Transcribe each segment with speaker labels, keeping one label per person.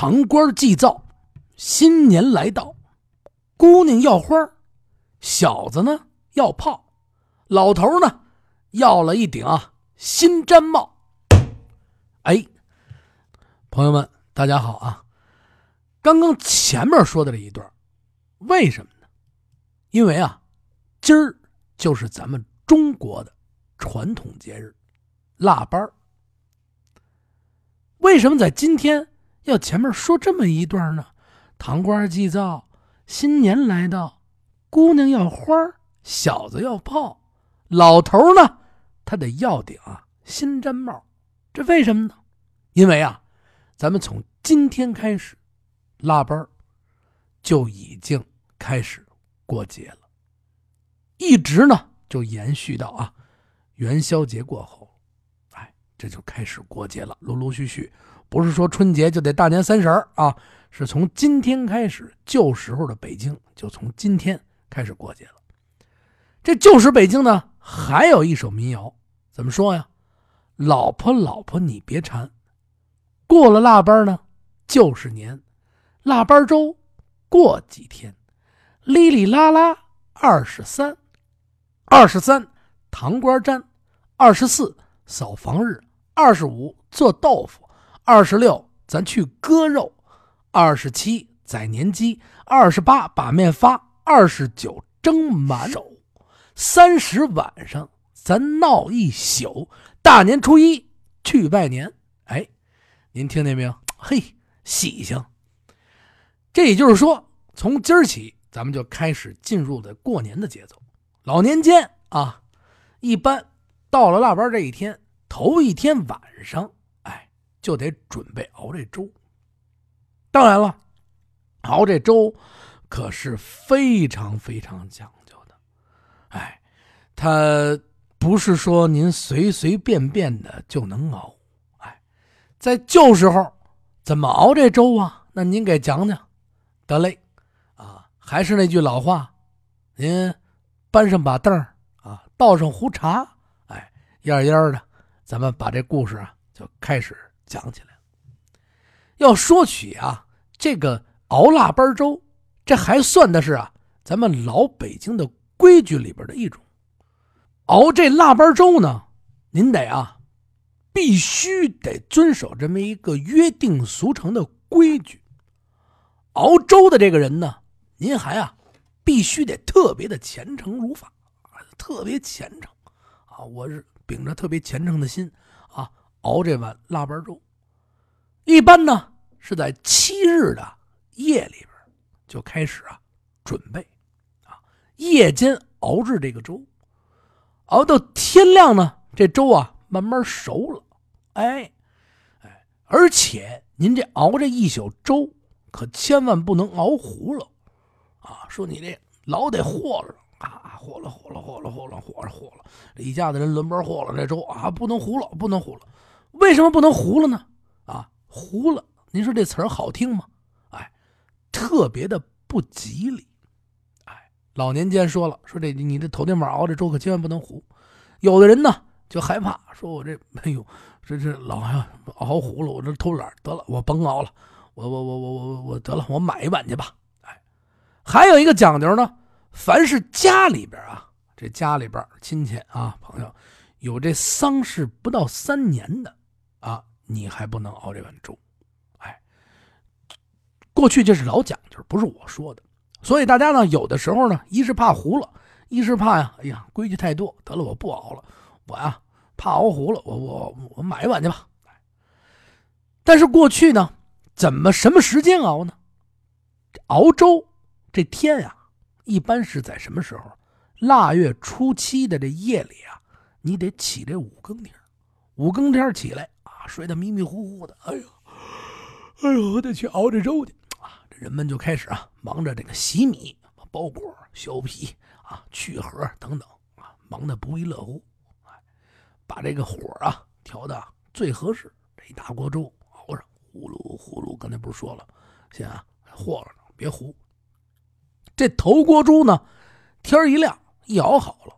Speaker 1: 堂官祭灶，新年来到，姑娘要花小子呢要炮，老头呢要了一顶啊新毡帽。哎，朋友们，大家好啊！刚刚前面说的这一段，为什么呢？因为啊，今儿就是咱们中国的传统节日腊八。为什么在今天要前面说这么一段呢？堂官祭灶，新年来到，姑娘要花小子要炮，老头呢，他得要顶啊新毡帽。这为什么呢？因为啊，咱们从今天开始，腊八就已经开始过节了，一直呢就延续到啊元宵节过后，哎，这就开始过节了，陆陆续续，不是说春节就得大年三十啊，是从今天开始，旧时候的北京就从今天开始过节了。这旧时北京呢，还有一首民谣，怎么说呀？老婆老婆你别馋。过了腊八呢，就是年，腊八粥过几天，哩哩啦啦二十三，二十三糖瓜粘，二十四扫房日，二十五做豆腐，二十六咱去割肉，二十七宰年鸡，二十八把面发，二十九蒸馒头，三十晚上咱闹一宿，大年初一去拜年，哎。您听见没有？嘿，喜庆！这也就是说，从今儿起，咱们就开始进入的过年的节奏。老年间啊，一般到了腊八这一天，头一天晚上，哎，就得准备熬这粥。当然了，熬这粥可是非常非常讲究的。哎，它不是说您随随便便的就能熬。哎在旧时候，怎么熬这粥啊？那您给讲讲。得嘞，啊，还是那句老话，您搬上把凳啊，倒上壶茶，哎，样样的，咱们把这故事啊就开始讲起来。要说起啊，这个熬腊八粥，这还算的是啊，咱们老北京的规矩里边的一种。熬这腊八粥呢，您得啊。必须得遵守这么一个约定俗成的规矩。熬粥的这个人呢，您还啊，必须得特别的虔诚如法特别虔诚啊！我是秉着特别虔诚的心，熬这碗腊八粥。一般呢是在七日的夜里边就开始啊准备啊，夜间熬制这个粥，熬到天亮呢，这粥啊慢慢熟了。哎，哎，而且您这熬这一宿粥，可千万不能熬糊了，啊！说你这老得和了啊，和了和了和了和了和了和了，这一家子人轮班和了这粥啊，不能糊了，不能糊了。为什么不能糊了呢？啊，糊了，您说这词儿好听吗？哎，特别的不吉利。哎，老年间说了，说这你这头天晚上熬这粥可千万不能糊。有的人呢就害怕，说我这哎呦。这这老熬糊了，我这偷懒得了，我甭熬了，我我我我我我得了，我买一碗去吧。哎，还有一个讲究呢，凡是家里边啊，这家里边亲戚啊朋友有这丧事不到三年的啊，你还不能熬这碗粥。哎，过去这是老讲究，不是我说的。所以大家呢，有的时候呢，一是怕糊了，一是怕呀，哎呀，规矩太多，得了，我不熬了，我呀。怕熬糊了，我我我买一碗去吧。但是过去呢，怎么什么时间熬呢？熬粥这天呀，一般是在什么时候？腊月初七的这夜里啊，你得起这五更天，五更天起来，睡得迷迷糊糊的。哎呦，哎呦，我得去熬这粥去啊！这人们就开始啊，忙着这个洗米、包裹、削皮啊、去核等等啊，忙得不亦乐乎。把这个火啊调的最合适，这一大锅粥熬上，呼噜呼噜。刚才不是说了，先啊和了，别糊。这头锅粥呢，天一亮一熬好了，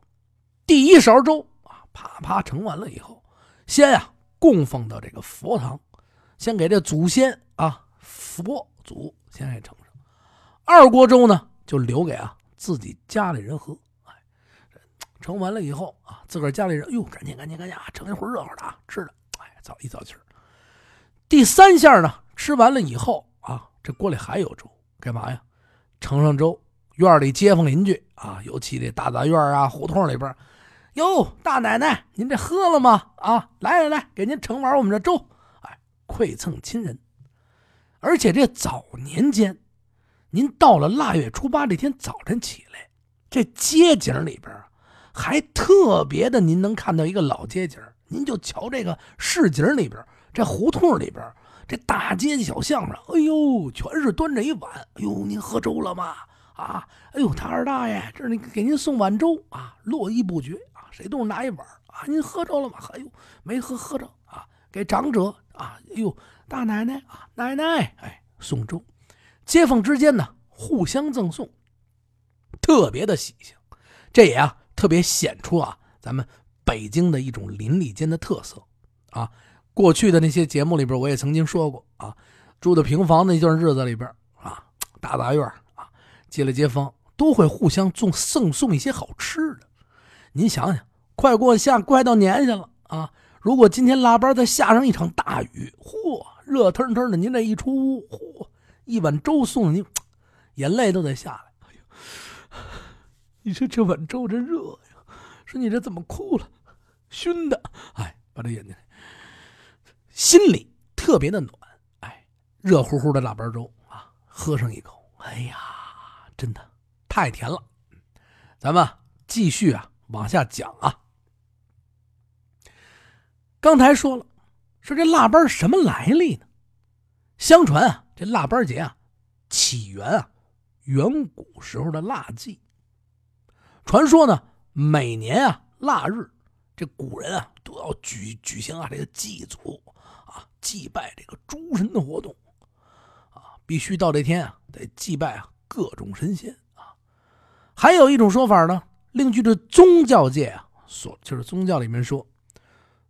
Speaker 1: 第一勺粥啊，啪啪盛完了以后，先啊供奉到这个佛堂，先给这祖先啊佛祖先给盛上，二锅粥呢就留给啊自己家里人喝。哎，盛完了以后啊，自个儿家里人哟，赶紧赶紧赶紧啊，盛一会儿热乎的啊，吃的，哎，早一早气儿。第三下呢，吃完了以后啊，这锅里还有粥，干嘛呀？盛上粥，院里街坊邻居啊，尤其这大杂院啊、胡同里边，哟，大奶奶，您这喝了吗？啊，来来来，给您盛碗我们这粥，哎，馈赠亲人。而且这早年间，您到了腊月初八这天早晨起来，这街景里边还特别的，您能看到一个老街景。您就瞧这个市井里边，这胡同里边，这大街小巷上，哎呦，全是端着一碗。哎呦，您喝粥了吗？啊，哎呦，他二大爷，这是给您送碗粥啊，络绎不绝，谁都是拿一碗啊。您喝着了吗？哎呦，没喝，喝着啊，给长者啊，哎呦。大奶奶啊，奶奶，哎，送粥，街坊之间呢互相赠送，特别的喜庆，这也啊特别显出啊咱们北京的一种邻里间的特色啊。过去的那些节目里边，我也曾经说过啊，住的平房那段日子里边啊，大杂院啊，街里街坊都会互相送赠送一些好吃的。您想想，快过夏，快到年下了啊，如果今天腊八再下上一场大雨，嚯！热腾腾的，您这一出屋，嚯，一碗粥送您，眼泪都得下来。哎呦，你说这碗粥这热呀，说你这怎么哭了？熏的，哎，把这眼睛，心里特别的暖。哎，热乎乎的腊八粥啊，喝上一口，哎呀，真的太甜了。咱们继续啊，往下讲啊。刚才说了。说这腊八什么来历呢？相传啊，这腊八节啊，起源啊，远古时候的腊祭。传说呢，每年啊腊日，这古人啊都要举举行啊这个祭祖啊祭拜这个诸神的活动啊，必须到这天啊得祭拜啊各种神仙啊。还有一种说法呢，另据这宗教界啊所就是宗教里面说，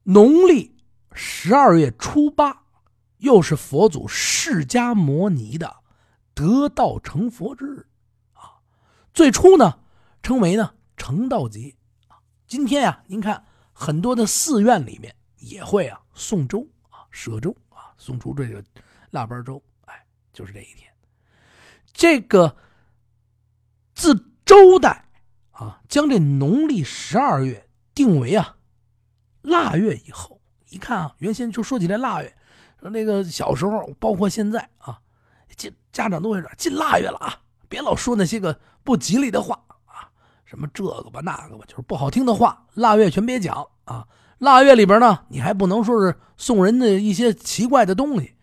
Speaker 1: 农历。十二月初八，又是佛祖释迦摩尼的得道成佛之日啊。最初呢，称为呢成道节啊。今天啊，您看很多的寺院里面也会啊送粥啊，舍粥啊，送出这个腊八粥。哎，就是这一天。这个自周代啊，将这农历十二月定为啊腊月以后。一看啊，原先就说起来腊月，那个小时候，包括现在啊，进家长都会说进腊月了啊，别老说那些个不吉利的话啊，什么这个吧那个吧，就是不好听的话，腊月全别讲啊。腊月里边呢，你还不能说是送人的一些奇怪的东西，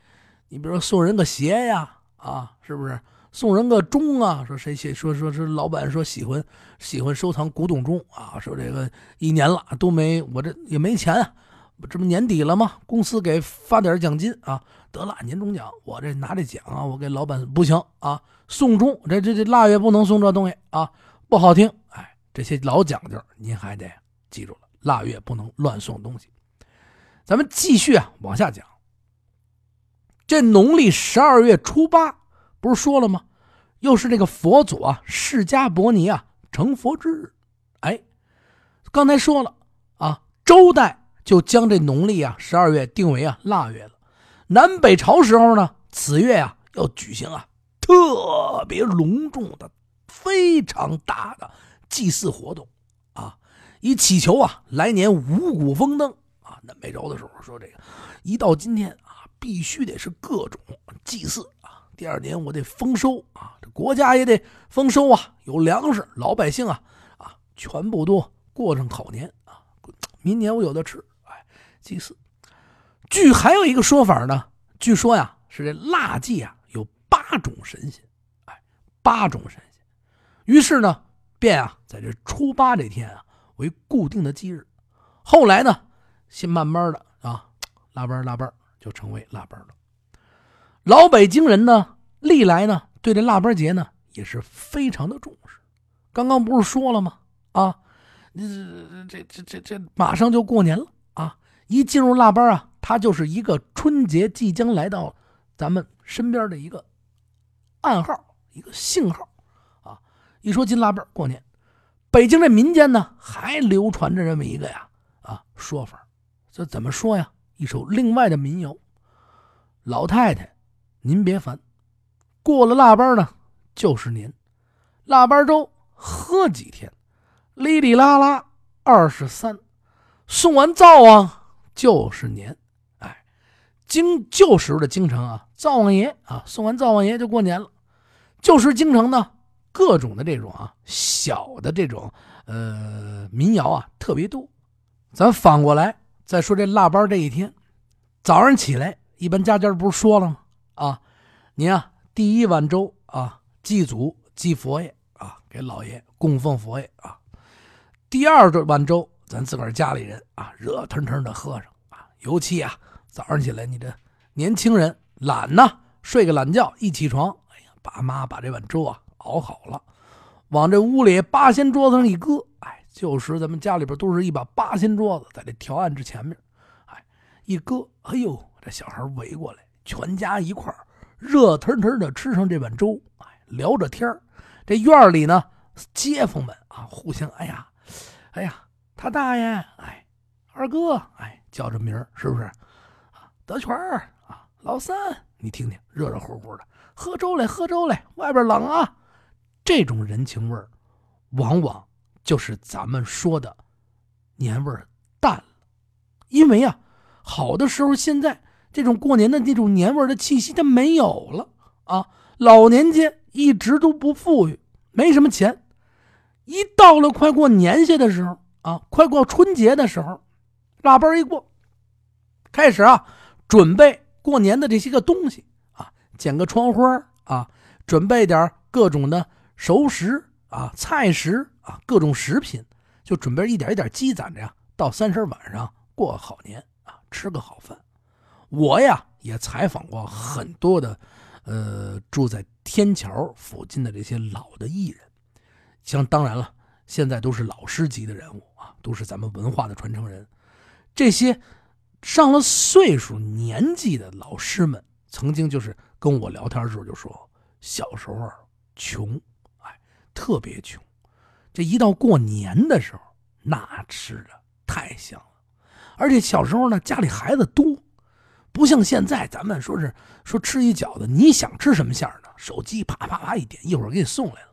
Speaker 1: 你比如说送人个鞋呀，啊，是不是？送人个钟啊，说谁谁说说是老板说喜欢喜欢收藏古董钟啊，说这个一年了都没我这也没钱啊。这不年底了吗？公司给发点奖金啊！得了，年终奖，我这拿这奖啊，我给老板不行啊！送钟，这这这腊月不能送这东西啊，不好听。哎，这些老讲究，您还得记住了，腊月不能乱送东西。咱们继续啊，往下讲。这农历十二月初八，不是说了吗？又是这个佛祖啊，释迦伯尼啊成佛之日。哎，刚才说了啊，周代。就将这农历啊十二月定为啊腊月了。南北朝时候呢，此月啊要举行啊特别隆重的、非常大的祭祀活动啊，以祈求啊来年五谷丰登啊。南北朝的时候说这个，一到今天啊，必须得是各种祭祀啊。第二年我得丰收啊，这国家也得丰收啊，有粮食，老百姓啊啊全部都过上好年啊，明年我有的吃。哎祭祀，据还有一个说法呢，据说呀是这腊祭啊有八种神仙，哎，八种神仙，于是呢便啊在这初八这天啊为固定的忌日，后来呢先慢慢的啊腊八腊八就成为腊八了。老北京人呢历来呢对这腊八节呢也是非常的重视，刚刚不是说了吗？啊，这这这这这马上就过年了啊。一进入腊八啊，它就是一个春节即将来到咱们身边的一个暗号，一个信号啊。一说进腊八过年，北京这民间呢还流传着这么一个呀啊说法，这怎么说呀？一首另外的民谣：老太太，您别烦，过了腊八呢就是年，腊八粥喝几天，哩哩啦啦二十三，送完灶王就是年。哎，京旧时候的京城啊，灶王爷啊，送完灶王爷就过年了。旧时京城呢，各种的这种啊小的这种呃民谣啊特别多。咱反过来。再说这腊八这一天，早上起来，一般家家不是说了吗？啊，你啊，第一碗粥啊，祭祖祭佛爷啊，给老爷供奉佛爷啊。第二碗粥，咱自个儿家里人啊，热腾腾的喝上啊。尤其啊，早上起来，你这年轻人懒呐，睡个懒觉，一起床，哎呀，爸妈把这碗粥啊熬好了，往这屋里八仙桌子上一搁，哎。旧时咱们家里边都是一把八仙桌子，在这条案之前面，哎，一搁，哎呦，这小孩围过来，全家一块热腾腾的吃上这碗粥，哎，聊着天这院里呢，街坊们啊，互相，哎呀，哎呀，他大爷，哎，二哥，哎，叫着名是不是？德全啊，老三，你听听，热热乎乎的，喝粥来，喝粥来，外边冷啊，这种人情味儿，往往。就是咱们说的年味儿淡了，因为啊，好的时候现在这种过年的那种年味的气息它没有了啊。老年间一直都不富裕，没什么钱，一到了快过年下的时候啊，快过春节的时候，腊八一过，开始啊准备过年的这些个东西啊，剪个窗花啊，准备点各种的熟食啊、菜食。啊，各种食品就准备一点一点积攒着呀，到三十晚上过个好年啊，吃个好饭。我呀也采访过很多的，呃，住在天桥附近的这些老的艺人，像当然了，现在都是老师级的人物啊，都是咱们文化的传承人。这些上了岁数年纪的老师们，曾经就是跟我聊天的时候就说，小时候穷，哎，特别穷。这一到过年的时候，那吃的太香了，而且小时候呢，家里孩子多，不像现在咱们说是说吃一饺子，你想吃什么馅儿的，手机啪啪啪一点，一会儿给你送来了。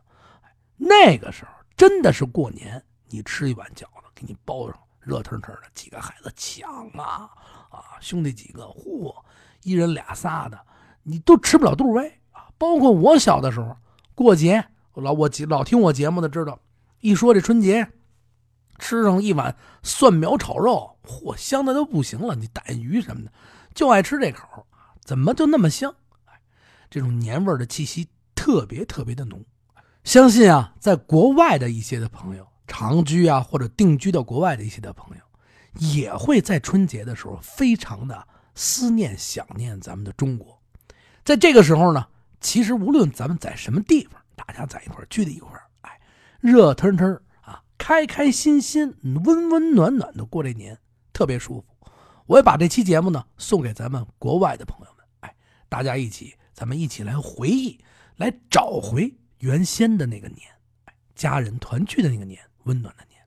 Speaker 1: 那个时候真的是过年，你吃一碗饺子，给你包上，热腾腾的，几个孩子抢啊啊，兄弟几个，嚯，一人俩仨的，你都吃不了肚喂啊。包括我小的时候过节，老我老听我节目的知道。一说这春节，吃上一碗蒜苗炒肉，嚯，香的都不行了。你带鱼什么的，就爱吃这口怎么就那么香？哎，这种年味的气息特别特别的浓。相信啊，在国外的一些的朋友，长居啊或者定居到国外的一些的朋友，也会在春节的时候非常的思念、想念咱们的中国。在这个时候呢，其实无论咱们在什么地方，大家在一块聚在一块哎热腾腾啊，开开心心、温温暖暖的过这年，特别舒服。我也把这期节目呢送给咱们国外的朋友们，哎，大家一起，咱们一起来回忆，来找回原先的那个年，哎，家人团聚的那个年，温暖的年。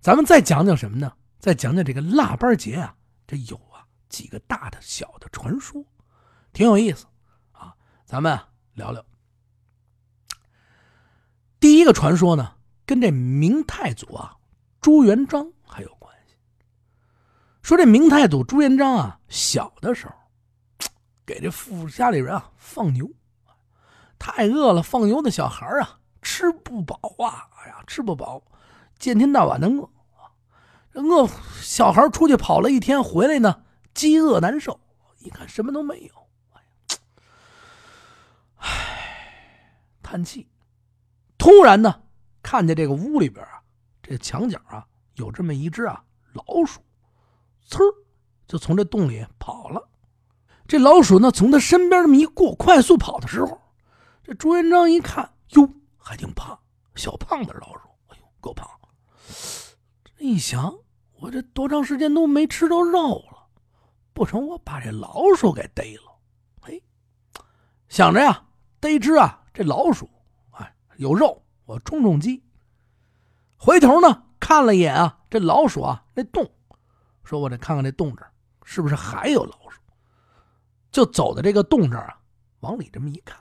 Speaker 1: 咱们再讲讲什么呢？再讲讲这个腊八节啊，这有啊几个大的小的传说，挺有意思啊。咱们聊聊。第一个传说呢，跟这明太祖啊朱元璋。说这明太祖朱元璋啊，小的时候给这富家里人啊放牛，太饿了，放牛的小孩啊吃不饱啊，哎呀吃不饱，见天到晚的饿，饿小孩出去跑了一天回来呢，饥饿难受，一看什么都没有，哎呀，唉，叹气。突然呢，看见这个屋里边啊，这墙角啊有这么一只啊老鼠，呲儿就从这洞里跑了。这老鼠呢从他身边这么一过，快速跑的时候，这朱元璋一看，哟，还挺胖，小胖子老鼠，哎呦，够胖。这一想，我这多长时间都没吃着肉了，不成，我把这老鼠给逮了。嘿，想着呀，逮只啊这老鼠，哎，有肉，我充充饥。回头呢，看了一眼啊，这老鼠啊那洞，说我得看看这洞这儿是不是还有老鼠。就走到这个洞这儿啊，往里这么一看，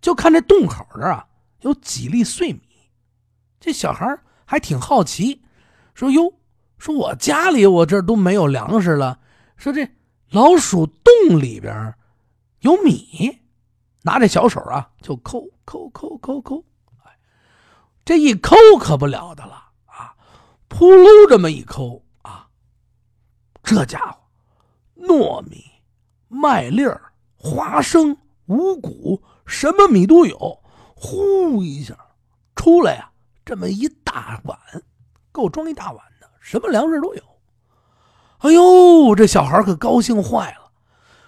Speaker 1: 就看这洞口这儿啊有几粒碎米。这小孩还挺好奇，说：“哟，说我家里我这都没有粮食了，说这老鼠洞里边有米。”拿这小手啊，就抠抠抠抠抠，哎，这一抠可不了得了啊！扑噜这么一抠，这家伙糯米、麦粒儿、花生、五谷，什么米都有。呼一下出来呀，这么一大碗，够装一大碗的，什么粮食都有。哎呦，这小孩可高兴坏了。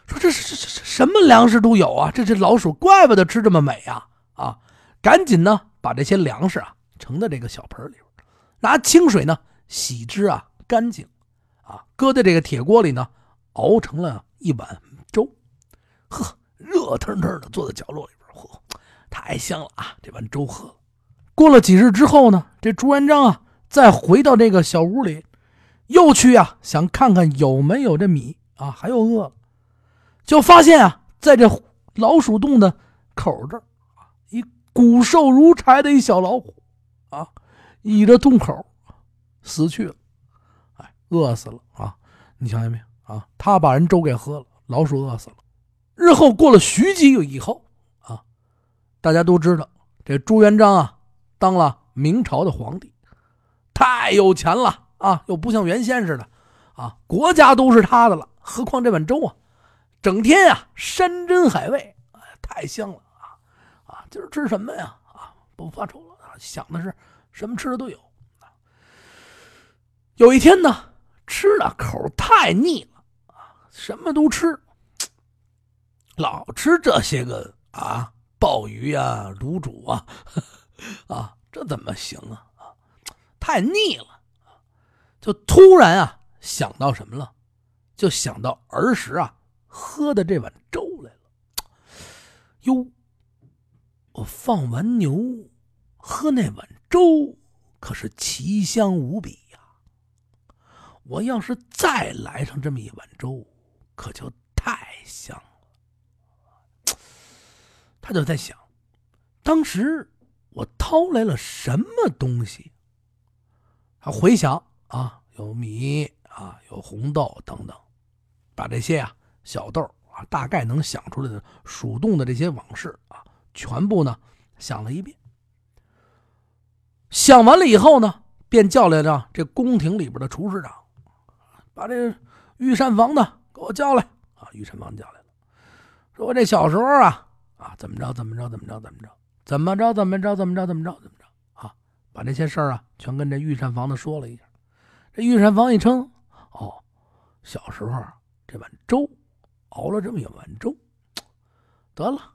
Speaker 1: 说这是这这什么粮食都有啊！这这老鼠怪不得吃这么美呀！啊，赶紧呢把这些粮食啊盛到这个小盆里边，拿清水呢洗之啊干净，啊搁在这个铁锅里呢熬成了一碗粥，呵，热腾腾的坐在角落里边，嚯，太香了啊！这碗粥喝。过了几日之后呢，这朱元璋啊再回到这个小屋里，又去啊想看看有没有这米啊，还有饿。就发现啊，在这老鼠洞的口这儿，一骨瘦如柴的一小老虎，啊，倚着洞口死去了，饿死了啊！你想见没有啊？他把人粥给喝了，老鼠饿死了。日后过了许几以后啊，大家都知道这朱元璋啊，当了明朝的皇帝，太有钱了啊，又不像原先似的啊，国家都是他的了，何况这碗粥啊？整天呀，山珍海味，哎，太香了啊！啊，今儿吃什么呀？啊，不发愁了啊，想的是什么吃的都有。有一天呢，吃的口太腻了啊，什么都吃，老吃这些个啊，鲍鱼啊，卤煮啊，啊，这怎么行啊？啊，太腻了！就突然啊，想到什么了？就想到儿时啊。喝的这碗粥来了，哟！我放完牛，喝那碗粥可是奇香无比。我要是再来上这么一碗粥，可就太香了。他就在想，当时我掏来了什么东西？他回想啊，有米啊，有红豆等等，把这些呀。小豆啊，大概能想出来的鼠洞的这些往事啊，全部呢想了一遍。想完了以后呢，便叫来了这宫廷里边的厨师长，把这御膳房的给我叫来啊。御膳房叫来了，说我这小时候啊啊怎么着怎么着怎么着怎么着怎么着怎么着怎么着怎么着怎么着啊，把这些事儿啊全跟这御膳房的说了一下。这御膳房一称，哦，小时候啊这碗粥。熬了这么一碗粥，得了。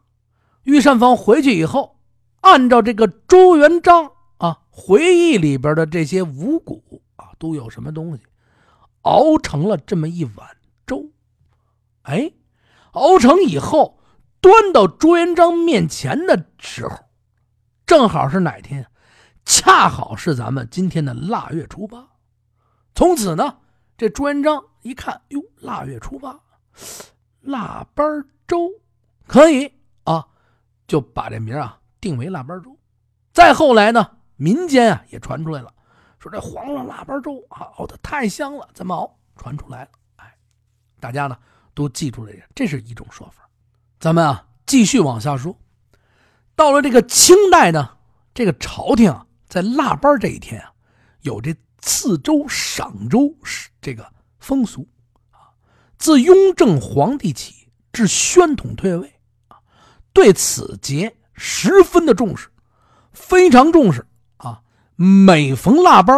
Speaker 1: 御膳房回去以后，按照这个朱元璋啊回忆里边的这些五谷啊都有什么东西，熬成了这么一碗粥。哎，熬成以后，端到朱元璋面前的时候，正好是哪天？恰好是咱们今天的腊月初八。从此呢，这朱元璋一看，哟，腊月初八。腊八粥可以啊，就把这名啊定为腊八粥。再后来呢，民间啊也传出来了，说这皇上腊八粥啊熬的太香了，怎么熬？传出来了，哎，大家呢都记住了，这是一种说法。咱们啊继续往下说，到了这个清代呢，这个朝廷啊在腊八这一天啊有这赐粥赏粥这个风俗啊。自雍正皇帝起至宣统退位啊，对此节十分的重视，非常重视。每逢腊八，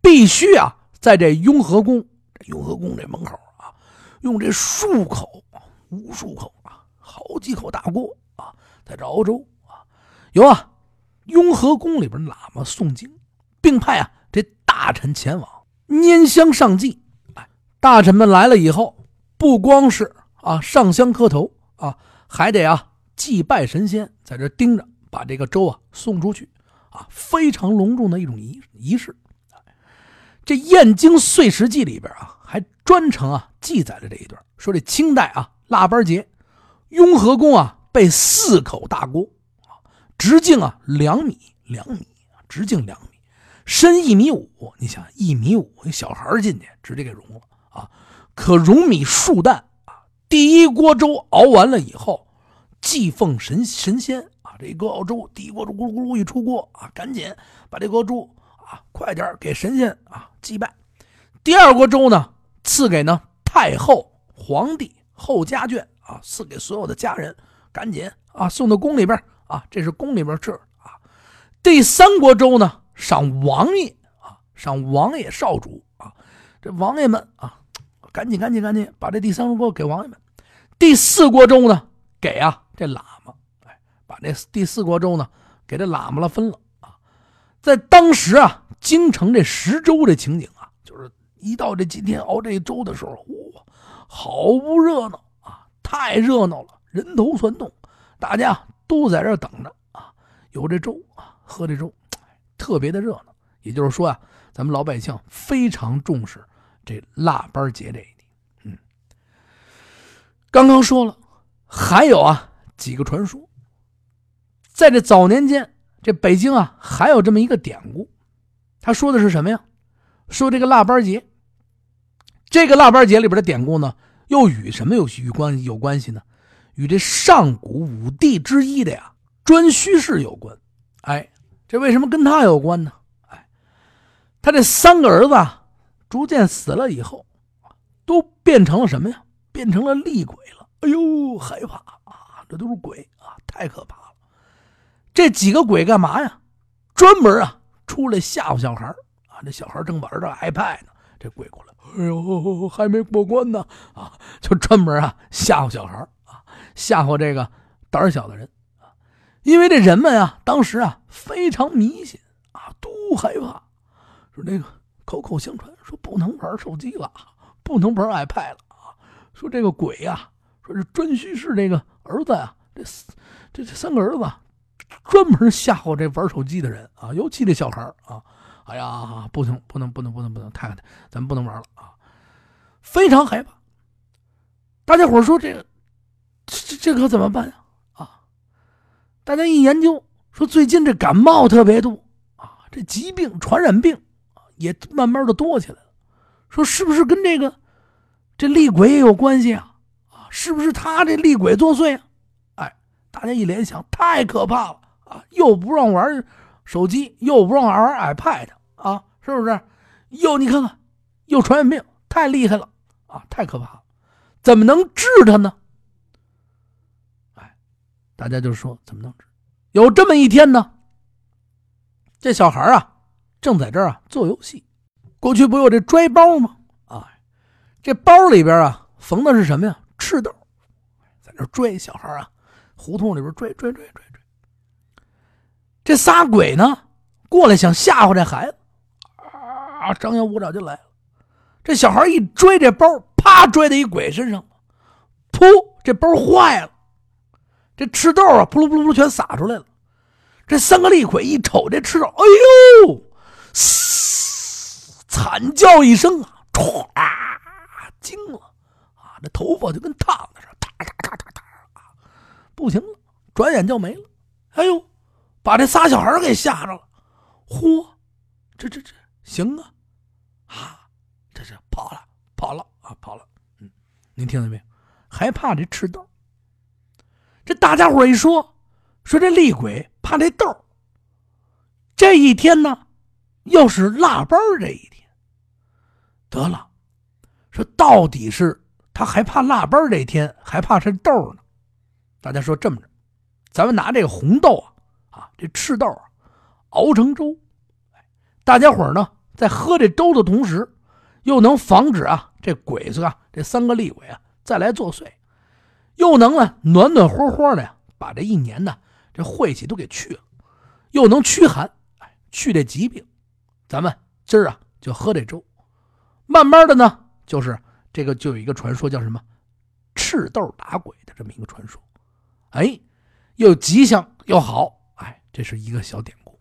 Speaker 1: 必须啊，在这雍和宫，雍和宫这门口啊，用这数口、无数口啊，好几口大锅啊，在这熬粥啊。有啊，雍和宫里边喇嘛诵经，并派啊这大臣前往拈香上祭。哎，大臣们来了以后。不光是啊上香磕头啊，还得啊祭拜神仙，在这盯着，把这个粥啊送出去啊，非常隆重的一种仪仪式。这《燕京岁时记》里边啊，还专程啊记载了这一段，说这清代啊腊八节，雍和宫啊备四口大锅啊，直径啊两米，两米直径两米，深一米五。你想一米五，小孩进去直接给融了啊，可融米数担啊。第一锅粥熬完了以后，祭奉神神仙，这一锅熬粥，第一锅咕噜咕噜一出锅啊，赶紧把这锅粥。啊，快点给神仙啊祭拜。第二锅粥呢，赐给呢太后、皇帝、后家眷啊，赐给所有的家人，赶紧啊送到宫里边啊，这是宫里边吃啊。第三锅粥呢，赏王爷啊，赏王爷少主啊，这王爷们啊，赶紧赶紧赶紧把这第三锅给王爷们。第四锅粥呢，给啊这喇嘛，把这第四锅粥呢给这喇嘛了分了啊。在当时啊，京城这十州的情景啊，就是一到这今天熬这粥的时候，哇，好不热闹啊，太热闹了，人头攒动，大家都在这等着啊，有这粥啊，喝这粥，特别的热闹。也就是说啊，咱们老百姓非常重视这腊八节这一点。嗯，刚刚说了，还有啊几个传说，在这早年间。这北京啊，还有这么一个典故，他说的是什么呀？说这个腊八节，这个腊八节里边的典故呢，又与什么有与关有关系呢？与这上古五帝之一的呀颛顼氏有关。哎，这为什么跟他有关呢？哎，他这三个儿子啊，逐渐死了以后，都变成了什么呀？变成了厉鬼了。哎呦，害怕啊！这都是鬼啊，太可怕了。这几个鬼干嘛呀？专门啊出来吓唬小孩啊！这小孩正玩着 iPad 呢，这鬼过来，哎呦，还没过关呢啊！就专门啊吓唬小孩啊，吓唬这个胆小的人啊！因为这人们啊，当时啊非常迷信啊，都害怕，说这个口口相传说不能玩手机了，不能玩 iPad 了啊！说这个鬼呀，说是专需是这个儿子呀，这这这三个儿子。专门吓唬这玩手机的人啊，尤其这小孩啊！哎呀，不行，不能，不能，不能，不能，太太，咱们不能玩了啊！非常害怕。大家伙说这个，这这可怎么办呀？啊！大家一研究，说最近这感冒特别多啊，这疾病、传染病也慢慢的多起来了。说是不是跟这个这厉鬼也有关系啊？啊，是不是他这厉鬼作祟啊？大家一联想，太可怕了啊！又不让玩手机，又不让玩 iPad 啊，是不是？又你看看，又传染病，太厉害了啊！太可怕了，怎么能治他呢？哎，大家就说怎么能治？有这么一天呢，这小孩啊，正在这儿啊做游戏。过去不有这拽包吗？啊，这包里边啊缝的是什么呀？赤豆，在这拽小孩啊。胡同里边拽拽拽拽拽，这仨鬼呢过来想吓唬这孩子，啊，张牙舞爪就来了。这小孩一追这包，啪追在一鬼身上，噗，这包坏了，这赤豆啊，噗噜噗噜全洒出来了。这三个厉鬼一瞅这赤豆，哎呦，惨叫一声啊，唰，惊了啊，这头发就跟烫的似的，哒哒哒哒哒。不行了，转眼就没了。哎呦，把这仨小孩给吓着了。嚯，这这这行啊，啊，这这跑了跑了啊跑了。嗯，您听见没有？还怕这赤豆？这大家伙一说，说这厉鬼怕这豆。这一天呢，又是腊八这一天。得了，说到底是他还怕腊八这天，还怕这豆呢。大家说这么着，咱们拿这个红豆啊，啊，这赤豆啊，熬成粥，大家伙呢在喝这粥的同时，又能防止啊这鬼子啊这三个厉鬼啊再来作祟，又能呢暖暖和和的呀把这一年呢这晦气都给去了，又能驱寒，哎，去这疾病。咱们今儿啊就喝这粥，慢慢的呢就是这个就有一个传说叫什么？赤豆打鬼的这么一个传说。哎，又吉祥又好，哎，这是一个小典故。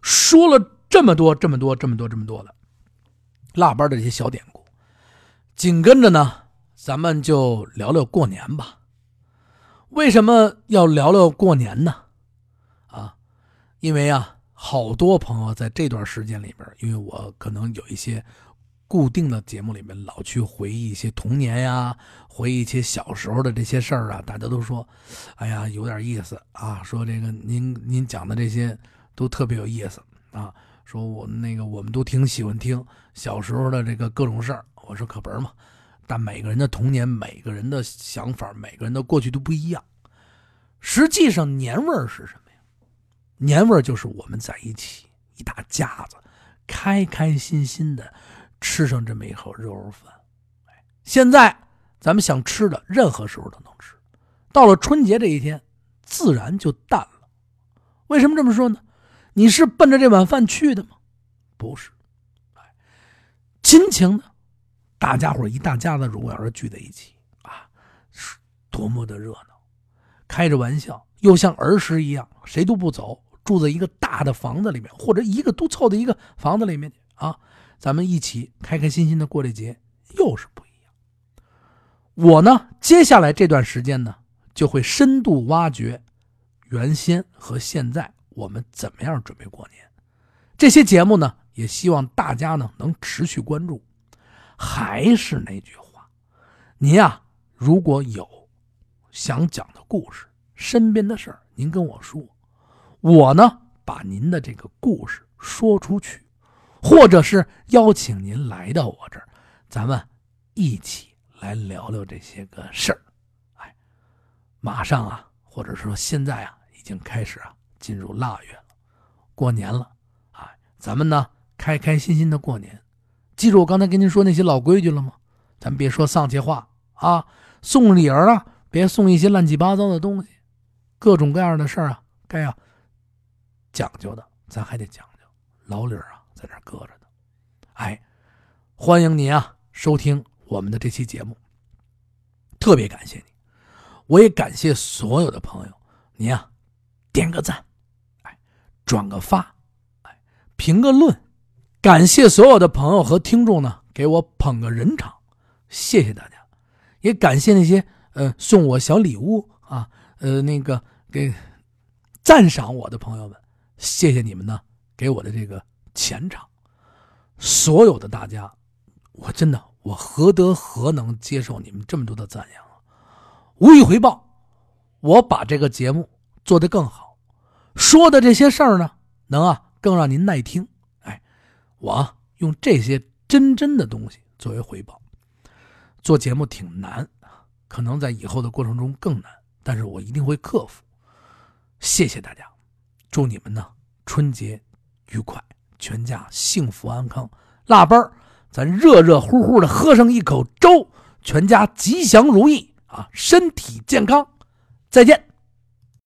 Speaker 1: 说了这么多，这么多，这么多，这么多的腊八的这些小典故，紧跟着呢，咱们就聊聊过年吧。为什么要聊聊过年呢？啊，因为啊，好多朋友在这段时间里边，因为我可能有一些固定的节目里面，老去回忆一些童年呀，回忆一些小时候的这些事儿啊，大家都说，哎呀，有点意思啊，说这个您您讲的这些都特别有意思啊，说我那个我们都挺喜欢听小时候的这个各种事儿。我说可不是嘛。但每个人的童年，每个人的想法，每个人的过去都不一样。实际上，年味儿是什么呀？年味儿就是我们在一起，一大家子，开开心心的吃上这么一口肉肉饭。现在咱们想吃的，任何时候都能吃。到了春节这一天，自然就淡了。为什么这么说呢？你是奔着这碗饭去的吗？不是。亲情呢？大家伙一大家子如果要是聚在一起啊，是多么的热闹！开着玩笑，又像儿时一样，谁都不走，住在一个大的房子里面，或者一个都凑在一个房子里面去啊，咱们一起开开心心的过这节，又是不一样。我呢，接下来这段时间呢，就会深度挖掘原先和现在我们怎么样准备过年。这些节目呢，也希望大家呢能持续关注。还是那句话，您呀，如果有想讲的故事、身边的事儿，您跟我说，我呢把您的这个故事说出去，或者是邀请您来到我这儿，咱们一起来聊聊这些个事儿。哎，马上啊，或者说现在啊，已经开始啊进入腊月了，过年了，哎，咱们呢开开心心的过年。记住我刚才跟您说那些老规矩了吗？咱别说丧气话啊！送礼儿啊，别送一些乱七八糟的东西，各种各样的事儿啊，该要讲究的，咱还得讲究。老理儿啊，在那搁着呢。哎，欢迎您啊，收听我们的这期节目。特别感谢你，我也感谢所有的朋友，您啊，点个赞，哎，转个发，哎，评个论。感谢所有的朋友和听众呢，给我捧个人场，谢谢大家，也感谢那些呃送我小礼物啊，呃那个给赞赏我的朋友们，谢谢你们呢给我的这个前场，所有的大家，我真的我何德何能接受你们这么多的赞扬啊？无以回报，我把这个节目做得更好，说的这些事儿呢，能啊更让您耐听。哎我用这些真真的东西作为回报。做节目挺难，可能在以后的过程中更难，但是我一定会克服。谢谢大家，祝你们呢春节愉快，全家幸福安康。腊八儿咱热热乎乎的喝上一口粥，全家吉祥如意啊，身体健康。再见。